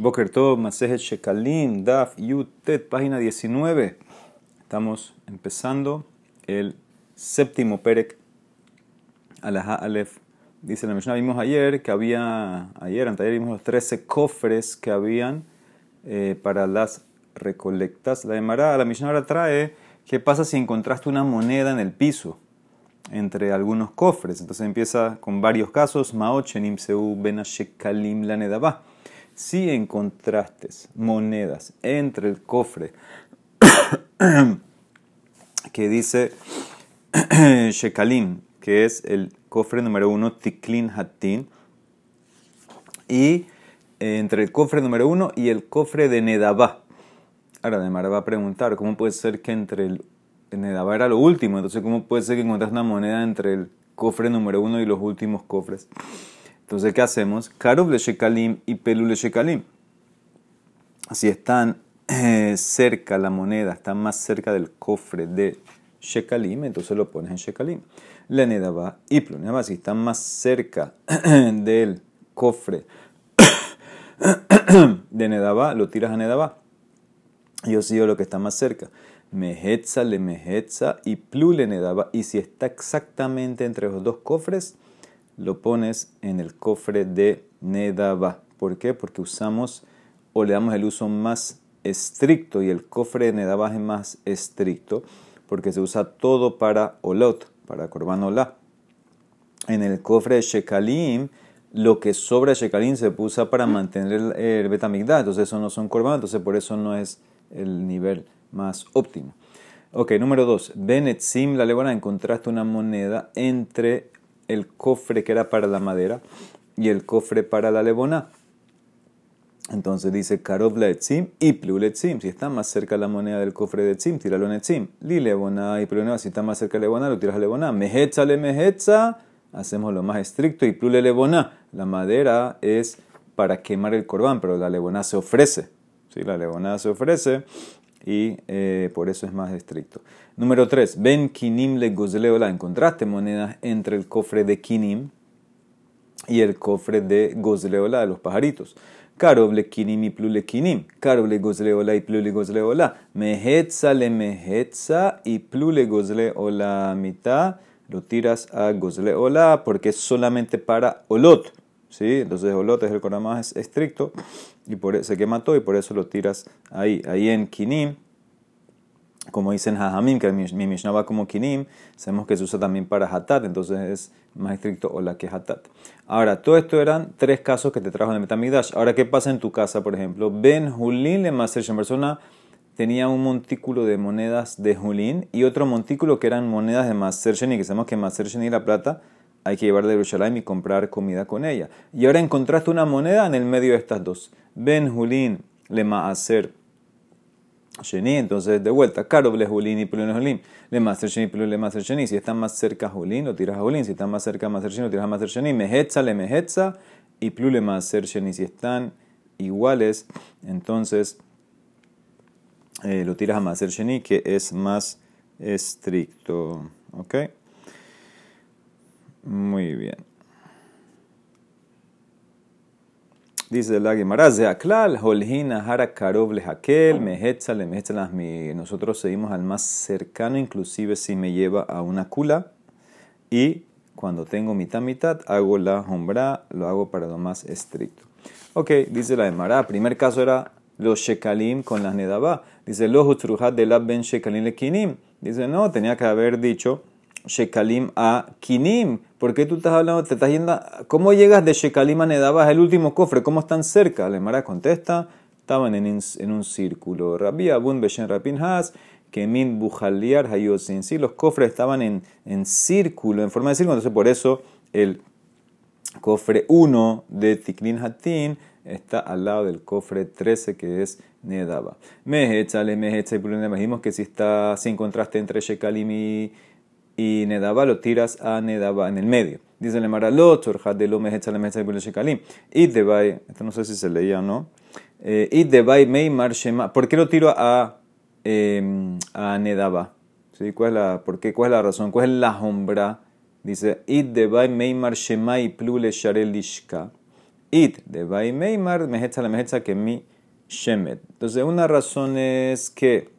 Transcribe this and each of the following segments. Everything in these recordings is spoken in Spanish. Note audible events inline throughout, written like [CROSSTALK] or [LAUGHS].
Boker Tov, Masejet Shekalim, Daf, Yutet, página 19. Estamos empezando el séptimo Perek, Alaha Aleph. Dice la Mishnah, vimos ayer que había, ayer, anteayer vimos los 13 cofres que habían eh, para las recolectas. La Emara, la Mishnah ahora trae, ¿qué pasa si encontraste una moneda en el piso? entre algunos cofres. Entonces empieza con varios casos. Maochenim seu benashekalim la nedabah si encontraste monedas entre el cofre [COUGHS] que dice [COUGHS] Shekalim, que es el cofre número uno, Tiklin Hatin, y entre el cofre número uno y el cofre de Nedabá. Ahora, Demara va a preguntar, ¿cómo puede ser que entre el, Nedabá era lo último? Entonces, ¿cómo puede ser que encontraste una moneda entre el cofre número uno y los últimos cofres? Entonces, ¿qué hacemos? Karov le shekalim y pelu le shekalim. Si están eh, cerca la moneda, está más cerca del cofre de shekalim, entonces lo pones en shekalim. Le nedaba y pluneba. Si están más cerca [COUGHS] del cofre [COUGHS] de nedaba, lo tiras a nedaba. Yo sigo lo que está más cerca. Mehetza le mehetza y plu le nedaba. Y si está exactamente entre los dos cofres, lo pones en el cofre de Nedaba. ¿Por qué? Porque usamos o le damos el uso más estricto y el cofre de Nedaba es más estricto porque se usa todo para Olot, para Korban Olá. En el cofre de Shekalim, lo que sobra de Shekalim se usa para mantener el, Betamigdad, entonces eso no son Korban, entonces por eso no es el nivel más óptimo. Ok, número dos. Benetzim, la levana, encontraste una moneda entre el cofre que era para la madera y el cofre para la lebona. Entonces dice Karov la etzim y plu etzim. Si está más cerca la moneda del cofre de etzim, tíralo en etzim. Li lebona y plu Si está más cerca la lebona, lo tiras a lebona. Mehetza le mehetza. Hacemos lo más estricto. Y plu le lebona. La madera es para quemar el corbán, pero la lebona se ofrece. ¿Sí? La lebona se ofrece y eh, por eso es más estricto. Número 3. Ben kinim le gozleola. Encontraste monedas entre el cofre de kinim y el cofre de gozleola, de los pajaritos. Karoble kinim y plule kinim. Karoble gozleola y plule gozleola. Mehetza le mehetza y plule gozleola mitad. Lo tiras a gozleola porque es solamente para olot. ¿Sí? Entonces Olot es el Corán más estricto y por, e, se quema todo y por eso lo tiras ahí. Ahí en Kinim, como dicen Jajamim, que mi, mi Mishnah como Kinim, sabemos que se usa también para Hatat, entonces es más estricto o la que Hatat. Ahora, todo esto eran tres casos que te trajo de Metamidash. Ahora, ¿qué pasa en tu casa, por ejemplo? Ben Julín le Maser persona tenía un montículo de monedas de Julín y otro montículo que eran monedas de Maser Sheni, que sabemos que Maser Sheni la plata hay que llevarla de Jerusalén y comprar comida con ella. Y ahora encontraste una moneda en el medio de estas dos. Ben Julín le maaser Sheni, entonces de vuelta, Karob le Julín y Pulun Julín, le maaser Sheni, Pulun le Sheni. Si está más cerca Julín, lo tiras a Julín. Si está más cerca maaser Sheni, lo tiras a maaser Sheni. Mehetza le Mehetza y Plu le maaser Sheni. Si están iguales, entonces eh, lo tiras a maaser Sheni, que es más estricto. ¿Ok? Muy bien. Dice la Gemara, Zeaklal, Holhina, Hara, Karov, Lehakel, Mehetzale, mi Nosotros seguimos al más cercano, inclusive si me lleva a una kula. Y cuando tengo mitad, mitad, hago la hombra, lo hago para lo más estricto. Ok, dice la Gemara, primer caso era los shekalim con las nedabá. Dice, los utruhat de la ben shekalim le Dice, no, tenía que haber dicho Shekalim a Kinim. ¿Por qué tú estás hablando? Te estás yendo. ¿Cómo llegas de Shekalim a Nedabas, el último cofre? ¿Cómo están cerca? La Mara contesta: estaban en, un círculo. Rabbi Abun Beshen Rapin Has, Kemin Bujaliar Hayosin. Sí, los cofres estaban en, en círculo, en forma de círculo. Entonces, por eso el cofre 1 de Tiklin Hatin está al lado del cofre 13 que es Nedaba. Mehetzale, Mehetzale, dijimos que si está sin contraste entre Shekalim y y Nedaba lo tiras a Nedaba en el medio. Dice el Maralot, de lo mehecha le mehecha de Shekalim. Y Debai, esto no sé si se leía o no. Eh, y Debai Meimar Shema. ¿Por qué lo tiro a, eh, a Nedaba? ¿Sí? ¿Cuál, es la, por qué? ¿Cuál es la razón? ¿Cuál es la sombra? Dice, Id Debai Meimar Shema y Plule Sharelishka. it de Baimeimar, mejetza la mejetza que mi shemet. Entonces, una razón es que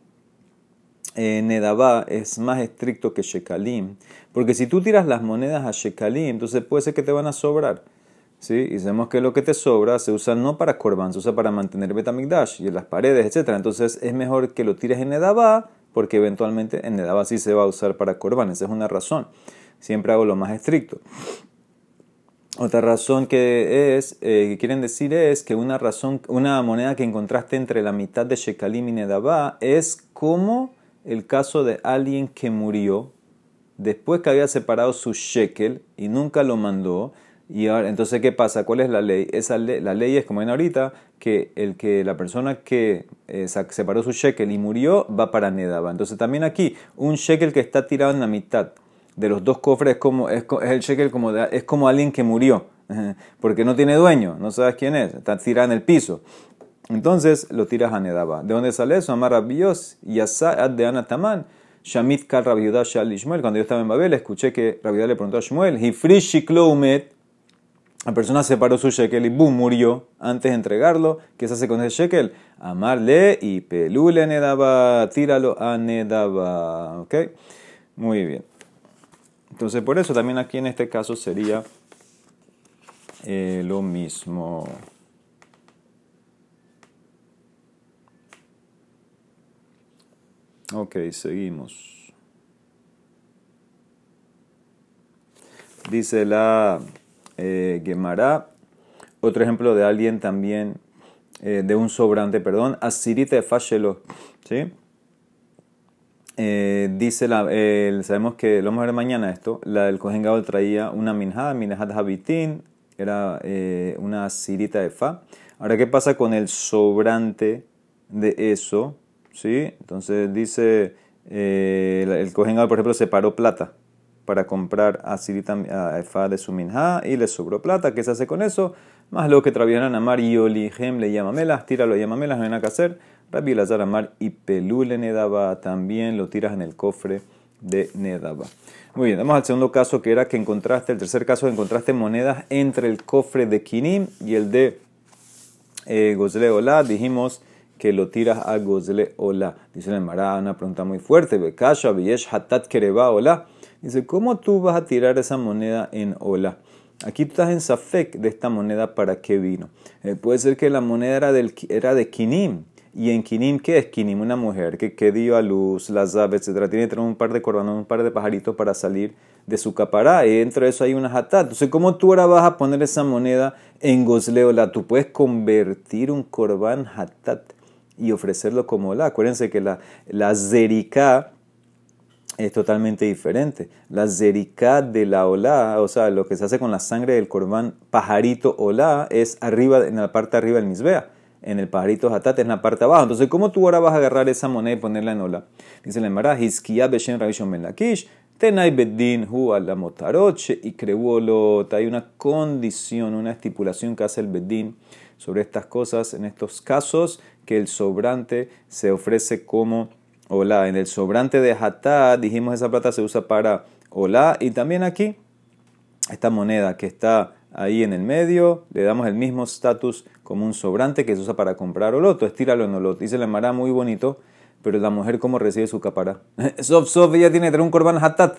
eh, Nedabá es más estricto que Shekalim, porque si tú tiras las monedas a Shekalim, entonces puede ser que te van a sobrar. ¿sí? Y sabemos que lo que te sobra se usa no para Korban, se usa para mantener Betamigdash y en las paredes, etc. Entonces es mejor que lo tires en Nedabá, porque eventualmente en Nedabá sí se va a usar para Korban. Esa es una razón. Siempre hago lo más estricto. Otra razón que es, eh, que quieren decir es que una razón, una moneda que encontraste entre la mitad de Shekalim y Nedabá es como el caso de alguien que murió después que había separado su shekel y nunca lo mandó. Y ahora, entonces, ¿qué pasa? ¿Cuál es la ley? Esa la ley es, como ven ahorita, que, el que la persona que eh, separó su shekel y murió va para Nedaba. Entonces, también aquí, un shekel que está tirado en la mitad de los dos cofres es, como, es, el shekel como es como alguien que murió, [LAUGHS] porque no tiene dueño, no sabes quién es, está tirado en el piso. Entonces lo tiras a Nedaba. ¿De dónde sale eso? Amar Rabios, Yasa'ad de Anataman, Shamit Kal Rabiudá Shal Ishmael. Cuando yo estaba en Babel, escuché que Rabiudá le preguntó a Shmuel, Hifrishi Kloumet, la persona separó su shekel y boom, murió antes de entregarlo. ¿Qué se hace con ese shekel? Amarle y pelule Nedaba, tíralo a Nedaba. ¿Ok? Muy bien. Entonces, por eso también aquí en este caso sería eh, lo mismo. Ok, seguimos. Dice la eh, Gemara, otro ejemplo de alguien también, eh, de un sobrante, perdón, asirite fashelo, ¿sí? Eh, dice, la, sabemos que lo vamos a ver mañana esto, la, el Kohen traía una minjada, minjad habitin, era eh, una sirita de fa. Ahora, ¿qué pasa con el sobrante de eso? ¿Sí? Entonces dice, eh, el Kohen por ejemplo, separó plata para comprar a sirita a fa de su minjá y le sobró plata. ¿Qué se hace con eso? Más lo que traviaran a Mar y Olijem le llama melas, tíralo llama melas, no hay nada que hacer Rabbi Lazar Amar y Pelule Nedaba también lo tiras en el cofre de Nedaba. Muy bien, vamos al segundo caso que era que encontraste, el tercer caso encontraste monedas entre el cofre de Kinim y el de eh. Dijimos que lo tiras a Gozle Ola. Dice el Mará, una pregunta muy fuerte. Hatat, Kereba, Ola. Dice, ¿cómo tú vas a tirar esa moneda en Ola? Aquí tú estás en Safek de esta moneda para qué vino. Eh, puede ser que la moneda era, del, era de Kinim y en Kinim, ¿qué es Kinim? Una mujer que, que dio a luz, las aves, etc. Tiene que tener un par de corbanos, un par de pajaritos para salir de su capará. Y dentro de eso hay una hatat. Entonces, ¿cómo tú ahora vas a poner esa moneda en Gosleola? Tú puedes convertir un corbán hatat y ofrecerlo como la. Acuérdense que la, la zerika es totalmente diferente. La zerika de la olá, o sea, lo que se hace con la sangre del corbán pajarito olá, es arriba, en la parte arriba del misbea en el pajarito hatat en la parte abajo. Entonces, ¿cómo tú ahora vas a agarrar esa moneda y ponerla en ola? Dice la Mara, Hizkiya Beshen Lakish, Tenai Bedin Hu Motaroche y Crebuolot. Hay una condición, una estipulación que hace el Bedin sobre estas cosas, en estos casos, que el sobrante se ofrece como ola. En el sobrante de hatat, dijimos esa plata se usa para ola. Y también aquí, esta moneda que está ahí en el medio, le damos el mismo estatus como un sobrante que se usa para comprar oloto, estíralo en oloto. Dice la Mara muy bonito, pero la mujer cómo recibe su capara. [LAUGHS] sof, sof, ella tiene que tener un corban hatat.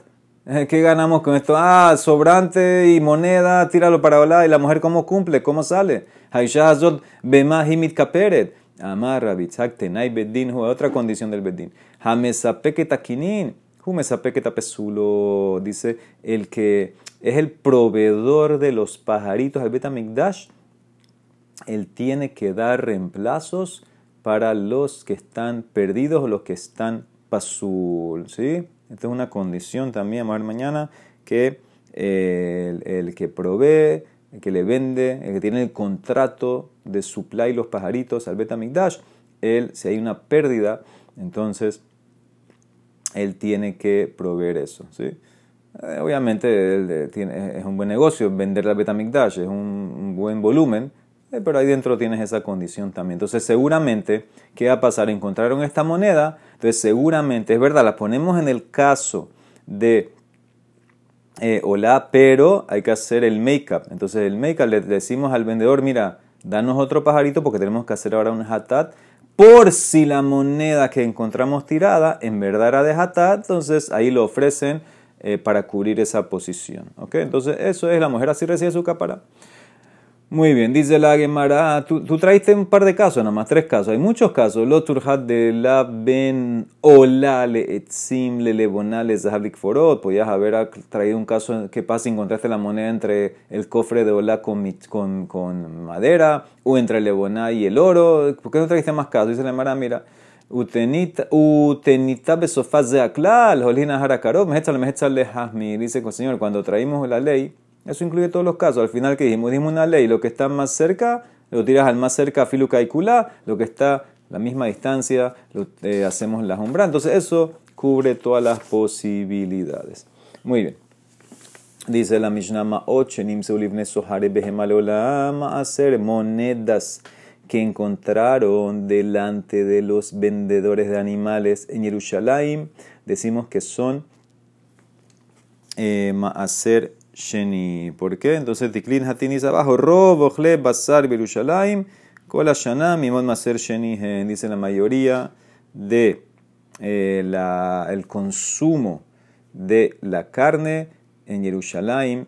¿Qué ganamos con esto? Ah, sobrante y moneda, tíralo para olar. ¿Y la mujer cómo cumple? ¿Cómo sale? Haisha hazot bema himit kaperet. Amarra bitzak tenai bedin. Otra condición del bedin. Hamesapeket akinin. Humesapeket pesulo. Dice el que es el proveedor de los pajaritos al Betamigdash él tiene que dar reemplazos para los que están perdidos o los que están pasul. ¿sí? Esta es una condición también, vamos a ver mañana, que el, que provee, el que le vende, el que tiene el contrato de supply los pajaritos al Betamigdash, él, si hay una pérdida, entonces él tiene que proveer eso. ¿sí? Eh, obviamente es un buen negocio vender la Betamigdash, es un buen volumen, eh, pero ahí dentro tienes esa condición también. Entonces, seguramente, ¿qué va a pasar? Encontraron esta moneda, entonces seguramente, es verdad, la ponemos en el caso de eh, hola, pero hay que hacer el make-up. Entonces el make-up le decimos al vendedor, mira, danos otro pajarito porque tenemos que hacer ahora un hatat. Por si la moneda que encontramos tirada en verdad era de hatat, entonces ahí lo ofrecen eh, para cubrir esa posición. ¿ok? Entonces eso es, la mujer así recibe su capara. Muy bien, dice la Gemara, tú, tú traiste un par de casos, nada más tres casos. Hay muchos casos. Lo turhat de la ben ola le etzim le lebonale zahablik forot. Podías haber traído un caso que pasa y encontraste la moneda entre el cofre de ola con, madera o entre el leboná y el oro. ¿Por qué no trajiste más casos? Dice la Gemara, mira. Utenita besofaz de aklal, holina harakarov, mehetzal mehetzal le. Dice, señor, cuando traímos la ley, eso incluye todos los casos. Al final que dijimos, dijimos una ley, lo que está más cerca, lo tiras al más cerca filuca y kula, lo que está a la misma distancia, lo, eh, hacemos la umbra. Entonces eso cubre todas las posibilidades. Muy bien. Dice la Mishnah Ma'ot, Shenim Seulivne Sohare a hacer monedas que encontraron delante de los vendedores de animales en Jerusalén. Decimos que son eh, Maaser Sheni. ¿Por qué? Entonces, Tiklin Hatinis abajo, Rob, Ochle, Basar, Birushalayim, Kola Shana, Mimon Maser Sheni. Dice la mayoría de eh, el consumo de la carne en Jerusalén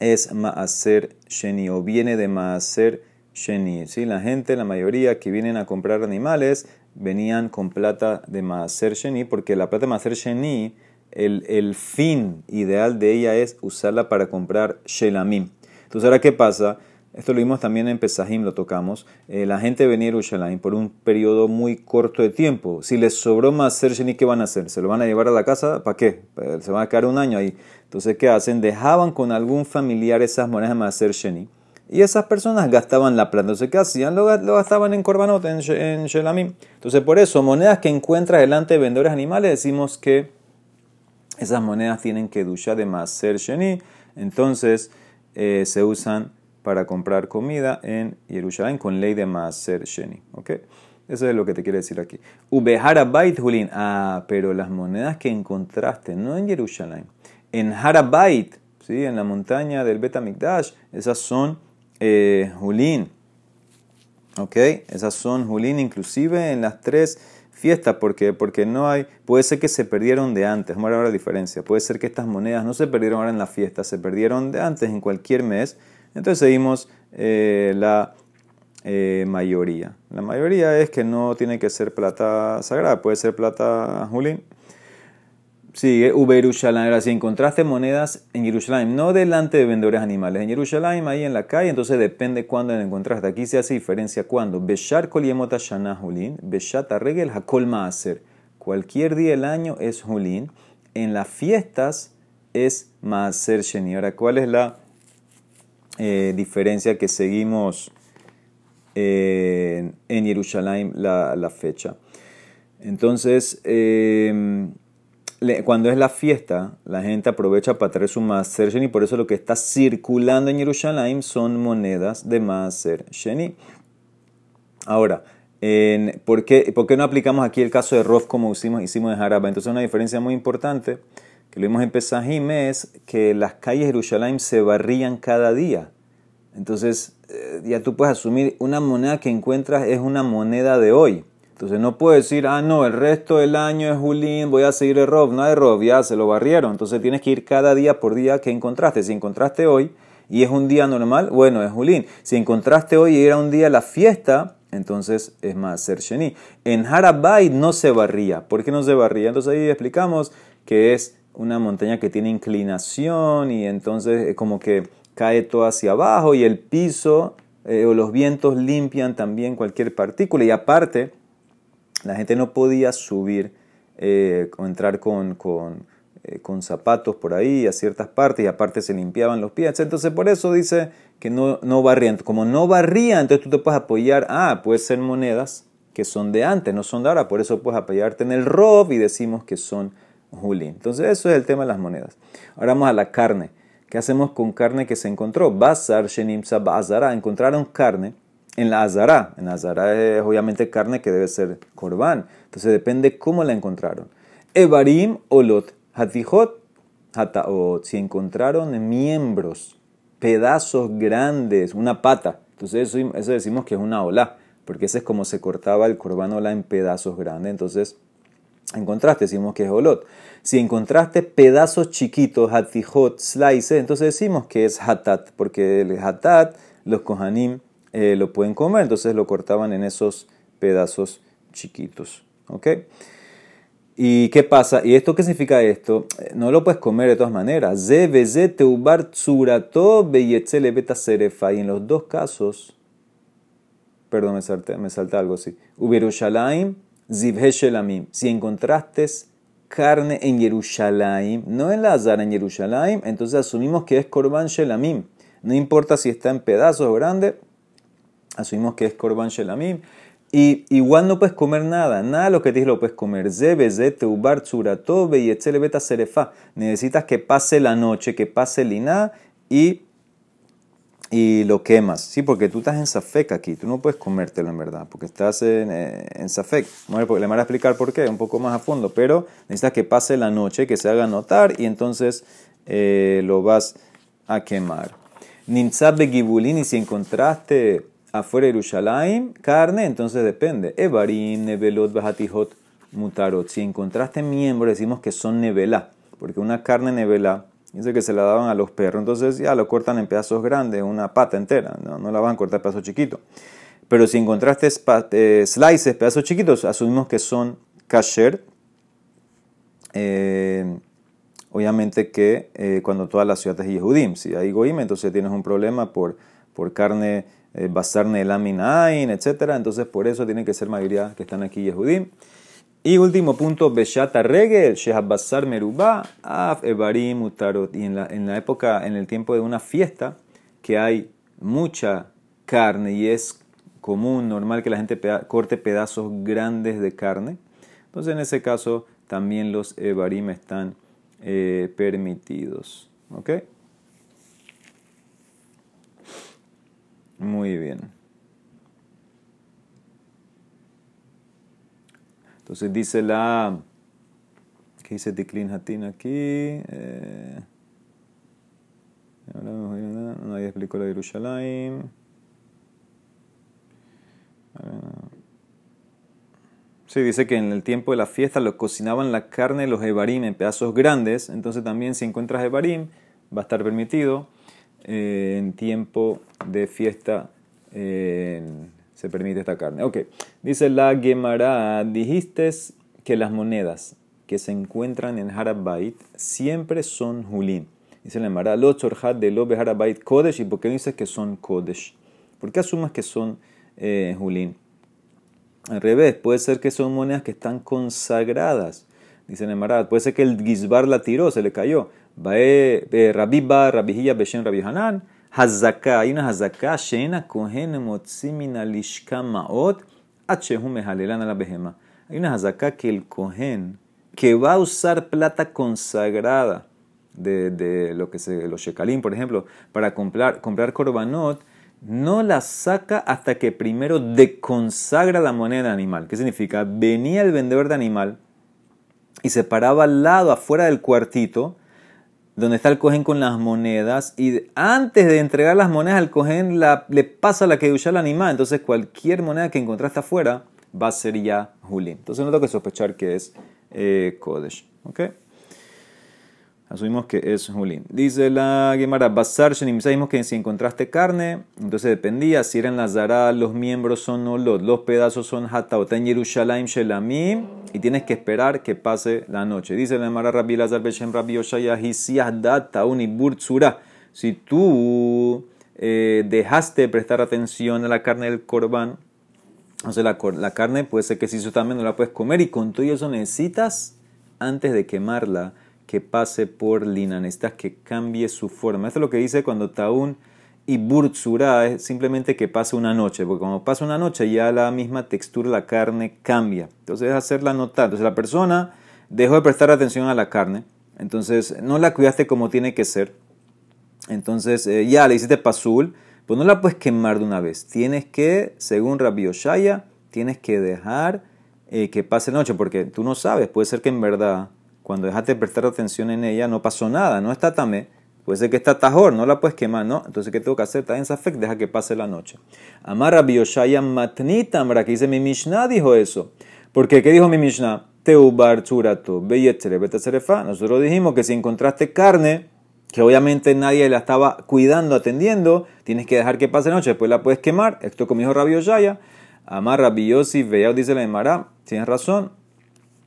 es Maaser Sheni o viene de Maaser Sheni. ¿sí? La gente, la mayoría que vienen a comprar animales, venían con plata de Maaser Sheni porque la plata de Maaser Sheni el, fin ideal de ella es usarla para comprar Shelamim. Entonces, ahora, ¿qué pasa? Esto lo vimos también en Pesajim, lo tocamos. Eh, la gente venía a Yerushalayim por un periodo muy corto de tiempo. Si les sobró más ser Sheni, ¿qué van a hacer? ¿Se lo van a llevar a la casa? ¿Para qué? Eh, se van a quedar un año ahí. Entonces, ¿qué hacen? Dejaban con algún familiar esas monedas de Maser Sheni. Y esas personas gastaban la plata. Entonces, ¿qué hacían? Lo, gastaban en Korbanot, en, en Shelamim. Entonces, por eso, monedas que encuentras delante de vendedores animales, decimos que esas monedas tienen que duchar de Maser Sheni, entonces eh, se usan para comprar comida en Jerusalén con ley de Maser Sheni. ¿ok? Eso es lo que te quiere decir aquí. Ubeharabait Julin. Ah, pero las monedas que encontraste, no en Jerusalén, en Harabait, ¿sí? en la montaña del Betamikdash, esas son eh. ¿Ok? Esas son Julin, inclusive en las tres fiesta. porque Porque no hay, puede ser que se perdieron de antes, vamos a ver la diferencia. Puede ser que estas monedas no se perdieron ahora en la fiesta, se perdieron de antes en cualquier mes. Entonces seguimos eh, la eh, mayoría. La mayoría es que no tiene que ser plata sagrada, puede ser plata julín. Sigue, Uberushalayim. Ahora, si encontraste monedas en Jerusalén, no delante de vendedores animales, en Jerusalén, ahí en la calle, entonces depende cuándo la encontraste. Aquí se hace diferencia cuándo. Beshar kol yemot shana julin, beshat regel hakol maaser. Cualquier día del año es julín. En las fiestas es maaser sheni. Ahora, ¿cuál es la eh, diferencia que seguimos eh, en Jerusalén la, la, fecha? Entonces, eh, cuando es la fiesta, la gente aprovecha para traer su Maaser Sheni, por eso lo que está circulando en Jerusalén son monedas de Maaser Sheni. Ahora, ¿por, qué, ¿por, qué, no aplicamos aquí el caso de Rof como hicimos, en Jaraba? Entonces, una diferencia muy importante que lo vimos en Pesajim es que las calles de Jerusalén se barrían cada día. Entonces, eh, ya tú puedes asumir una moneda que encuentras es una moneda de hoy. Entonces no puedo decir, ah, no, el resto del año es Julín, voy a seguir el Rob. No hay Rob, ya se lo barrieron. Entonces tienes que ir cada día por día que encontraste. Si encontraste hoy y es un día normal, bueno, es Julín. Si encontraste hoy y era un día la fiesta, entonces es más ser Sheni. En Harabait no se barría. ¿Por qué no se barría? Entonces ahí explicamos que es una montaña que tiene inclinación y entonces como que cae todo hacia abajo y el piso eh, o los vientos limpian también cualquier partícula. Y aparte, la gente no podía subir eh, o entrar con, eh, con, zapatos por ahí a ciertas partes y aparte se limpiaban los pies. Entonces por eso dice que no, no barrían. Como no barrían, entonces tú te puedes apoyar, ah, puede ser monedas que son de antes, no son de ahora, por eso puedes apoyarte en el rob y decimos que son julín. Entonces eso es el tema de las monedas. Ahora vamos a la carne. ¿Qué hacemos con carne que se encontró? Bazar, Shenimsa, Bazara. Encontraron carne en la azara. En la azara es obviamente carne que debe ser corbán. Entonces depende cómo la encontraron. Evarim, olot, hatijot. hataot, si encontraron miembros, pedazos grandes, una pata, entonces eso, decimos que es una ola, porque ese es como se cortaba el corban ola en pedazos grandes, entonces en contraste decimos que es olot. Si encontraste pedazos chiquitos, hatijot, slices, entonces decimos que es hatat, porque el hatat, los kohanim eh, lo pueden comer, entonces lo cortaban en esos pedazos chiquitos. ¿Ok? ¿Y qué pasa? ¿Y esto qué significa esto? Eh, no lo puedes comer de todas maneras. Teubar. Y en los dos casos, perdón, me salté, me salté algo así. Ubirushalayim, zivhe shelamim. Si encontraste carne en Jerusalén, no en la azar en Jerusalén, entonces asumimos que es korban shelamim. No importa si está en pedazos o grande, asumimos que es korban shelamim. Y igual no puedes comer nada, nada de lo que te dije lo puedes comer. Zebe, teubar, tzuratobe y etzele beta serefa. Necesitas que pase la noche, que pase el iná y, y lo quemas. Sí, porque tú estás en safek aquí, tú no puedes comértelo en verdad, porque estás en, eh, en safek. Le voy a explicar por qué, un poco más a fondo, pero necesitas que pase la noche, que se haga notar y entonces eh, lo vas a quemar. Nintzab gibulín y si encontraste afuera de Yerushalayim, carne, entonces depende. Evarim, Nebelot, Bajatijot, Mutarot. Si encontraste miembros, decimos que son Nebelá, porque una carne Nebelá, dice que se la daban a los perros, entonces ya lo cortan en pedazos grandes, una pata entera, no, no la van a cortar en pedazos chiquitos. Pero si encontraste eh, slices, pedazos chiquitos, asumimos que son kasher. Eh, obviamente que eh, cuando toda la ciudad es Yehudim, si hay Goim, entonces tienes un problema por, por carne eh, basarne laminain, etc. Entonces por eso tiene que ser mayoría que están aquí Yehudim. Y último punto, Beshata Regel, Basar Merubá, Af Evarim Utarot. Y en la, en la época, en el tiempo de una fiesta, que hay mucha carne y es común, normal que la gente corte pedazos grandes de carne. Entonces en ese caso también los Evarim están eh, permitidos. ¿Ok? Muy bien. Entonces dice la. ¿Qué dice Tiklin Hatin aquí? Eh, nadie explicó la de Yerushalayim. Sí, dice que en el tiempo de la fiesta lo cocinaban la carne los evarim en pedazos grandes, entonces también si encuentras evarim va a estar permitido. Eh, en tiempo de fiesta se permite esta carne. Ok, dice la Gemara, dijiste que las monedas que se encuentran en Harabait siempre son Julín. Dice la Gemara, lo chorjat de lo Harabait Kodesh, ¿y por qué dices que son Kodesh? ¿Por qué asumas que son eh, Julín? Al revés, puede ser que son monedas que están consagradas. Dice la Gemara, puede ser que el Gizbar la tiró, se le cayó. Rabbi Ba, Rabbi Hiya, Beshem, Rabbi Hanan, Hazaka, hay una Hazaka, Shena, Kohen, Motzimina, Lishka, Maot, Achehum, Mehalelan, la Behema. Hay una Hazaka que el Kohen, que va a usar plata consagrada de, de lo que se, los Shekalim, por ejemplo, para comprar, comprar Korbanot, no la saca hasta que primero deconsagra la moneda animal. ¿Qué significa? Venía el vendedor de animal y se paraba al lado, afuera del cuartito, donde está el cohen con las monedas y antes de entregar las monedas al cohen le pasa la que el animal. Entonces cualquier moneda que encontraste afuera va a ser ya Julín. Entonces no tengo que sospechar que es eh, Kodesh. ¿okay? Asumimos que es Julín. Dice la Gemara, Basar Shenimisa, que si encontraste carne, entonces dependía si eran las Zara, los miembros son Olot, los pedazos son Hataot, en Yerushalayim Shelamim, y tienes que esperar que pase la noche. Dice la Gemara Rabbi Lazar Beshem Rabbi Yoshaya, Data Uniburtsura. Si tú eh, dejaste de prestar atención a la carne del corbán, o la, la carne puede ser que si eso también no la puedes comer, y con todo eso necesitas, antes de quemarla, que pase por lina, necesitas que cambie su forma. Esto es lo que dice cuando taún y burtsura es simplemente que pase una noche, porque cuando pasa una noche ya la misma textura la carne cambia. Entonces es hacerla notar. Entonces la persona dejó de prestar atención a la carne, entonces no la cuidaste como tiene que ser. Entonces eh, ya le hiciste pasul, pues no la puedes quemar de una vez. Tienes que, según Rabbi Oshaya, tienes que dejar eh, que pase noche, porque tú no sabes, puede ser que en verdad cuando dejaste de prestar atención en ella, no pasó nada, no está tamé. Puede ser que está tajor, no la puedes quemar, ¿no? Entonces, ¿qué tengo que hacer? Está en Safek, deja que pase la noche. Amarra Bioshaya Matnita, Amra, que dice mi Mishnah, dijo eso. Porque, ¿qué dijo mi Mishnah? Teubar Churato, Nosotros dijimos que si encontraste carne, que obviamente nadie la estaba cuidando, atendiendo, tienes que dejar que pase la noche, después la puedes quemar. Esto como dijo Rabbi Yoshaya. Amar Rabbi Yossi, dice la Emara, tienes razón.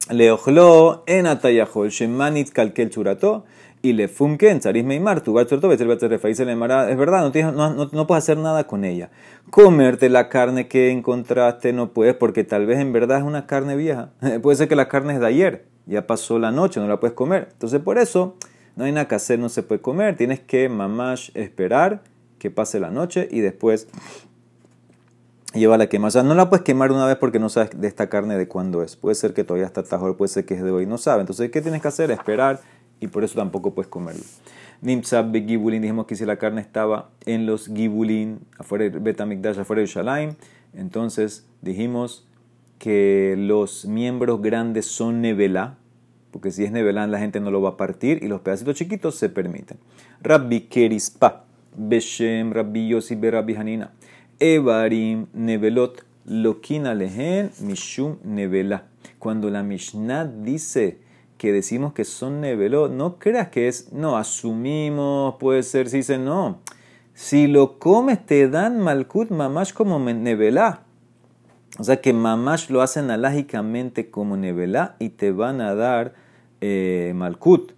Leojlo en atayahol, shemanit kalkel churato, y le fumken, tzaris meimar, tu batzorto, betel batzerefa. Dice la Emara, es verdad, no, no, no, puedes hacer nada con ella. Comerte la carne que encontraste no puedes, porque tal vez en verdad es una carne vieja. [LAUGHS] Puede ser que la carne es de ayer, ya pasó la noche, no la puedes comer. Entonces por eso no hay nada que hacer, no se puede comer, tienes que mamash esperar que pase la noche y después llevarla a quemar. O sea, no la puedes quemar una vez porque no sabes de esta carne de cuándo es. Puede ser que todavía está tajor, puede ser que es de hoy, no sabe. Entonces, ¿qué tienes que hacer? Esperar y por eso tampoco puedes comerlo. Nimtzab be gibulin, dijimos que si la carne estaba en los gibulin, afuera de Betamikdash, afuera de Shalaim, entonces dijimos que los miembros grandes son nevela, porque si es nevelán la gente no lo va a partir y los pedacitos chiquitos se permiten. Rabbi Kerispa, Beshem, Rabbi Yossi, Rabbi Hanina, Evarim, Nevelot, Lokina Lehen, Mishum, Nevela. Cuando la Mishnah dice que decimos que son nevelot, no creas que es, no, asumimos, puede ser, si dice no. Si lo comes te dan malkut mamash como nevelá. O sea que mamash lo hacen alágicamente como nevelá y te van a dar eh, malkut.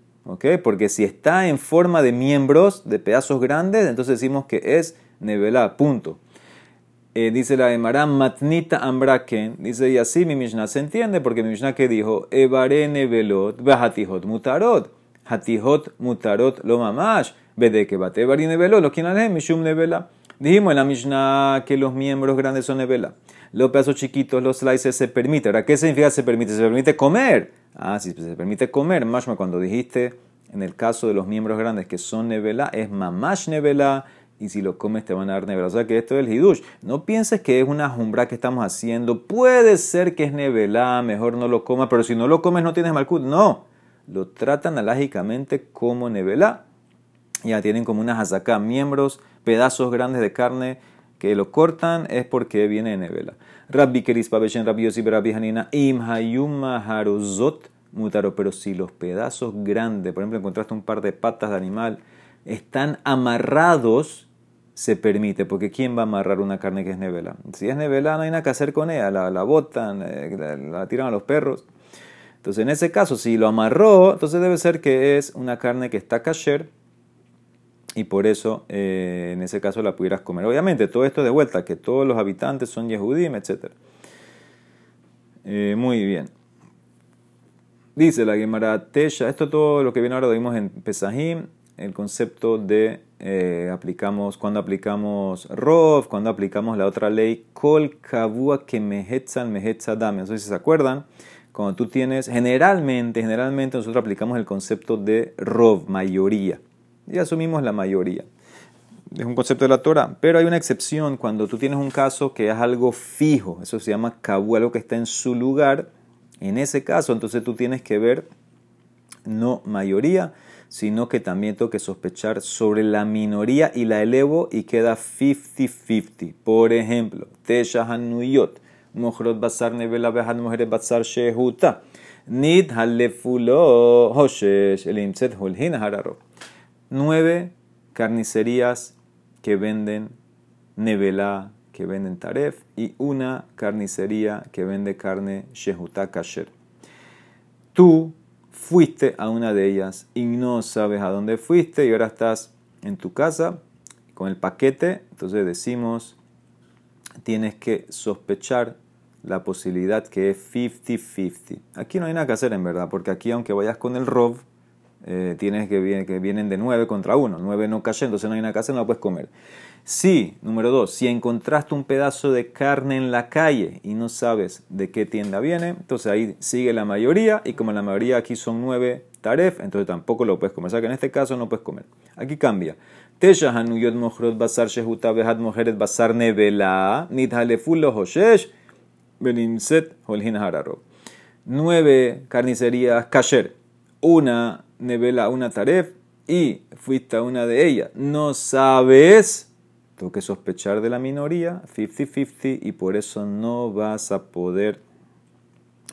Porque si está en forma de miembros, de pedazos grandes, entonces decimos que es nevelá, punto. Eh, dice la Emara, matnita ambraken, dice, y así mi Mishnah se entiende, porque mi Mishnah que dijo, evare nevelot, hatihot mutarot, hatihot mutarot lo mamash, de que bate evare nevelot, lo quien mishum nevela. Dijimos en la Mishnah que los miembros grandes son nevela, los pedazos chiquitos, los slices se permite. Ahora, ¿qué significa se permite? Se permite comer. Ah, si se permite comer, mashma, cuando dijiste en el caso de los miembros grandes que son nevela, es mamash nevela, y si lo comes te van a dar nevela. O sea que esto es el hidush. No pienses que es una jumbra que estamos haciendo. Puede ser que es nevela, mejor no lo comas, pero si no lo comes no tienes malkut. No, lo tratan alágicamente como nevela. Ya tienen como una hazaká, miembros, pedazos grandes de carne que lo cortan es porque viene de nevela. Rabbi Keris Pabeshen, Rabbi Yossi, Rabbi Hanina, Im Hayuma Haruzot Mutaro. Pero si los pedazos grandes, por ejemplo, encontraste un par de patas de animal, están amarrados, se permite, porque ¿quién va a amarrar una carne que es nevela? Si es nevela, no hay nada que hacer con ella, la, botan, eh, la, tiran a los perros. Entonces, en ese caso, si lo amarró, entonces debe ser que es una carne que está kasher y por eso eh, en ese caso la pudieras comer. Obviamente, todo esto de vuelta, que todos los habitantes son Yehudim, etc. Eh, muy bien. Dice la Gemara Tesha, esto todo lo que viene ahora lo vimos en Pesahim, el concepto de eh, aplicamos, cuando aplicamos Rov, cuando aplicamos la otra ley, Kol Kavua que Mehetzan Mehetzadam. No sé si se acuerdan, cuando tú tienes, generalmente, generalmente nosotros aplicamos el concepto de Rov, mayoría y asumimos la mayoría. Es un concepto de la Torah, pero hay una excepción cuando tú tienes un caso que es algo fijo, eso se llama kabu, algo que está en su lugar. En ese caso, entonces tú tienes que ver no mayoría, sino que también tengo que sospechar sobre la minoría y la elevo y queda 50-50. Por ejemplo, Teshahanuyot, Mojrot Basar Nevela Behad Mujeres Basar Shehuta, Nid Halefulo Hoshesh Elimset Hulhin Hararo nueve carnicerías que venden nevelá, que venden taref, y una carnicería que vende carne shehuta kasher. Tú fuiste a una de ellas y no sabes a dónde fuiste y ahora estás en tu casa con el paquete, entonces decimos, tienes que sospechar la posibilidad que es 50-50. Aquí no hay nada que hacer en verdad, porque aquí aunque vayas con el rob, eh, tienes que, que vienen de 9 contra 1. 9 no cayendo, entonces no hay una casa, no la puedes comer. Si, número 2, si encontraste un pedazo de carne en la calle y no sabes de qué tienda viene, entonces ahí sigue la mayoría y como la mayoría aquí son 9 taref, entonces tampoco lo puedes comer. O sea que en este caso no puedes comer. Aquí cambia. hanuyot mochrot basar hoshesh. Nueve carnicerías kasher una nevela, una taref, y fuiste a una de ellas, no sabes, tengo que sospechar de la minoría, 50-50, y por eso no vas a poder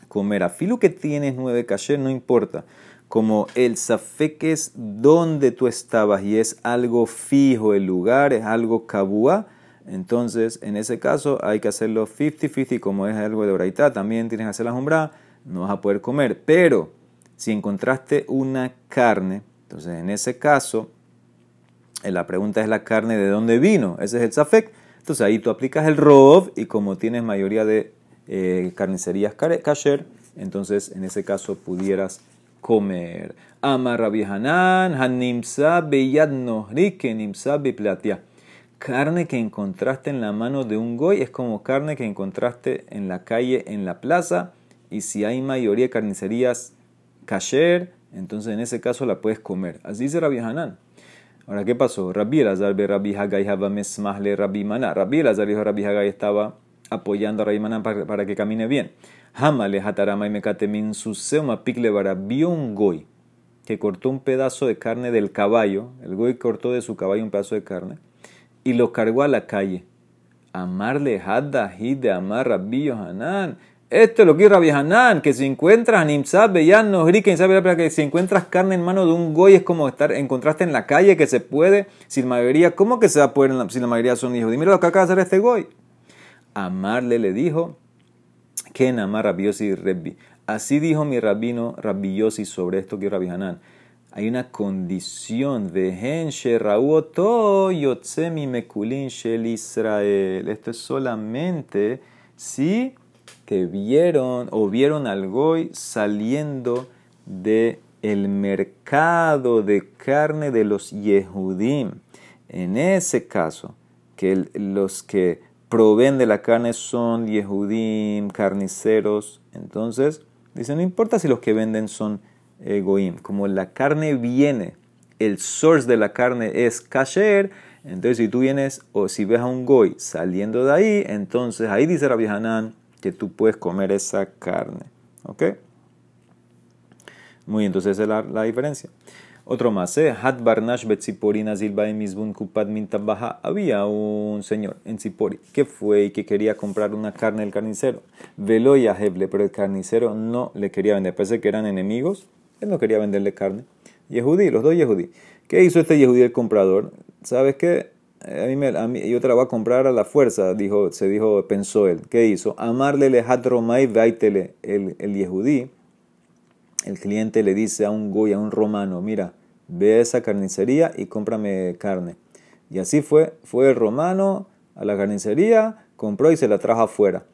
comer. A filo que tienes nueve caché, no importa. Como el safek es donde tú estabas y es algo fijo el lugar, es algo kabua, entonces en ese caso hay que hacerlo 50-50, como es algo de oraitá, también tienes que hacer la jumbra, no vas a poder comer. Pero si encontraste una carne, entonces en ese caso, la pregunta es la carne de dónde vino, ese es el safek. Entonces ahí tú aplicas el rov y como tienes mayoría de eh, carnicerías kasher, entonces en ese caso pudieras comer. Amar Rabbi Hanan, Hanimsa Beyad Nohri, Kenimsa Beplatia. Carne que encontraste en la mano de un goy es como carne que encontraste en la calle, en la plaza. Y si hay mayoría de carnicerías kasher, entonces en ese caso la puedes comer. Así dice Rabbi Hanan. Ahora, ¿qué pasó? Rabbi Elazar be Rabbi Hagai Mesmahle Rabbi Maná. Rabbi Elazar dijo Rabbi Hagai estaba apoyando a Rabbi Maná para, que camine bien. Hamale hatarama y mekatemin suseuma goy que cortó un pedazo de carne del caballo. El goy cortó de su caballo un pedazo de carne y lo cargó a la calle. Amarle hadda de amar Rabbi Yohanan. Esto es lo que Rabbi que si encuentras Nimsab, ya no que si encuentras carne en mano de un goy es como estar, encontraste en la calle que se puede, sin mayoría, ¿cómo que se va a poder si la mayoría son hijos? Dime lo que acaba de hacer este goy. Amarle le dijo, Ken amar Rabiosi Rebbi. Así dijo mi rabino Rabiosi sobre esto que Rabbi Hanan. Hay una condición de Henshe Rauoto Yotzemi Mekulin Shel Israel. Esto es solamente si vieron o vieron al Goy saliendo de el mercado de carne de los Yehudim. En ese caso, que los que proveen de la carne son Yehudim, carniceros. Entonces, dice, no importa si los que venden son egoim. Como la carne viene, el source de la carne es kasher, entonces si tú vienes o si ves a un goy saliendo de ahí, entonces ahí dice Rabbi Hanan que tú puedes comer esa carne. ¿Ok? Muy bien, entonces es la diferencia. Otro más, ¿eh? Hat Barnash Betziporina Zilba Misbun Kupad Mintabaja. Había un señor en Zipori que fue y que quería comprar una carne del carnicero. Velo y Heble, pero el carnicero no le quería vender. Parece que eran enemigos. Él no quería venderle carne. Yehudí, los dos Yehudí. ¿Qué hizo este Yehudí el comprador? ¿Sabes qué? A mí, me, a mí, yo te la voy a comprar a la fuerza, dijo, se dijo, pensó él. ¿Qué hizo? Amarle le Romay Vaitele, el, el Yehudí el cliente le dice a un goy, a un romano, mira, ve a esa carnicería y cómprame carne. Y así fue, fue el romano a la carnicería, compró y se la trajo afuera.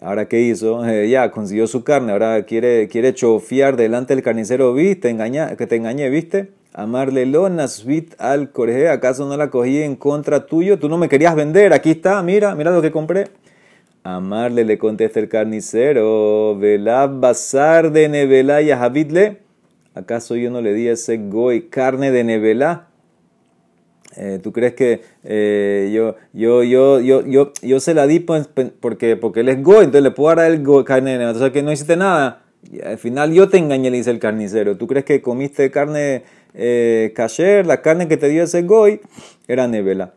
Ahora, ¿qué hizo? [LAUGHS] Eh, ya, consiguió su carne, ahora quiere, quiere chofiar delante del carnicero, ¿viste? Engaña, que te engañé, ¿viste? Amarle lo nasvit al coreje, ¿acaso no la cogí en contra tuyo? Tú no me querías vender, aquí está, mira, mira lo que compré. Amarle le contesta el carnicero, velab bazar de nevelá y habidle. ¿Acaso yo no le di ese goy carne de nevelá? Eh, ¿Tú crees que eh, yo, yo, yo, yo, yo, yo se la di porque, porque él es goy, entonces le puedo dar el goy carne de nevelá? Entonces que no hiciste nada. Y al final yo te engañé, le dice el carnicero. ¿Tú crees que comiste carne eh? La carne que te dio ese goy era nevela.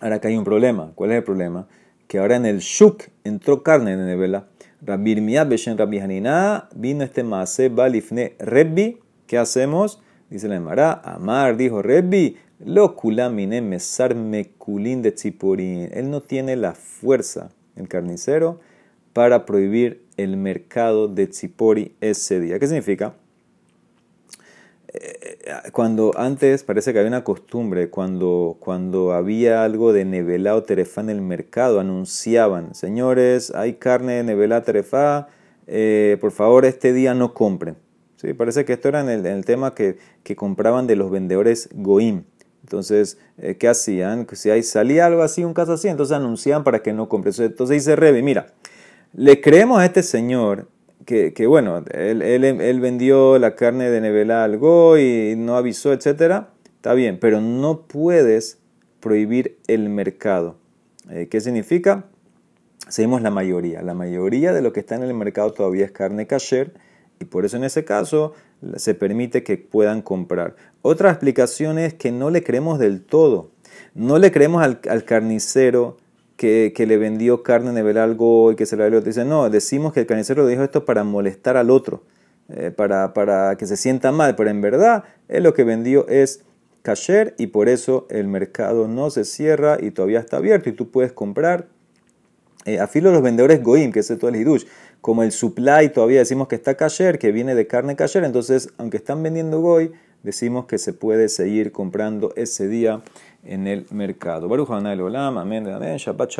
Ahora que hay un problema. ¿Cuál es el problema? que ahora en el Shuk entró carne en Nevela. Rabbi Beshen Rabbi vino este Maase Balifne Rebbi. ¿Qué hacemos? Dice la Emara, Amar dijo Rebbi, lo kulamine mesar mekulin de tziporin. Él no tiene la fuerza, el carnicero, para prohibir el mercado de tzipori ese día. ¿Qué significa? Cuando antes parece que había una costumbre, cuando, cuando había algo de nevelá o terefá en el mercado, anunciaban, señores, hay carne de nevelá terefá, eh, por favor este día no compren. ¿Sí? Parece que esto era en el, tema que, que, compraban de los vendedores goim. Entonces, eh, ¿qué hacían? Si hay, salía algo así, un caso así, entonces anunciaban para que no compren. Entonces dice Rebe, mira, le creemos a este señor que, bueno, él, vendió la carne de Nevela algo y no avisó, etcétera, está bien, pero no puedes prohibir el mercado. Eh, ¿Qué significa? Seguimos la mayoría. La mayoría de lo que está en el mercado todavía es carne kasher y por eso en ese caso se permite que puedan comprar. Otra explicación es que no le creemos del todo. No le creemos al, carnicero que, le vendió carne de algo y que se la dio. Dice, no, decimos que el carnicero dijo esto para molestar al otro, eh, para, para que se sienta mal, pero en verdad él lo que vendió es kasher y por eso el mercado no se cierra y todavía está abierto y tú puedes comprar. Eh, a filo los vendedores goim, que es todo el hidush, como el supply todavía decimos que está kasher, que viene de carne kasher, entonces aunque están vendiendo goy, decimos que se puede seguir comprando ese día en el mercado. Baruch Olam, amén, amén, Shabbat Shalom.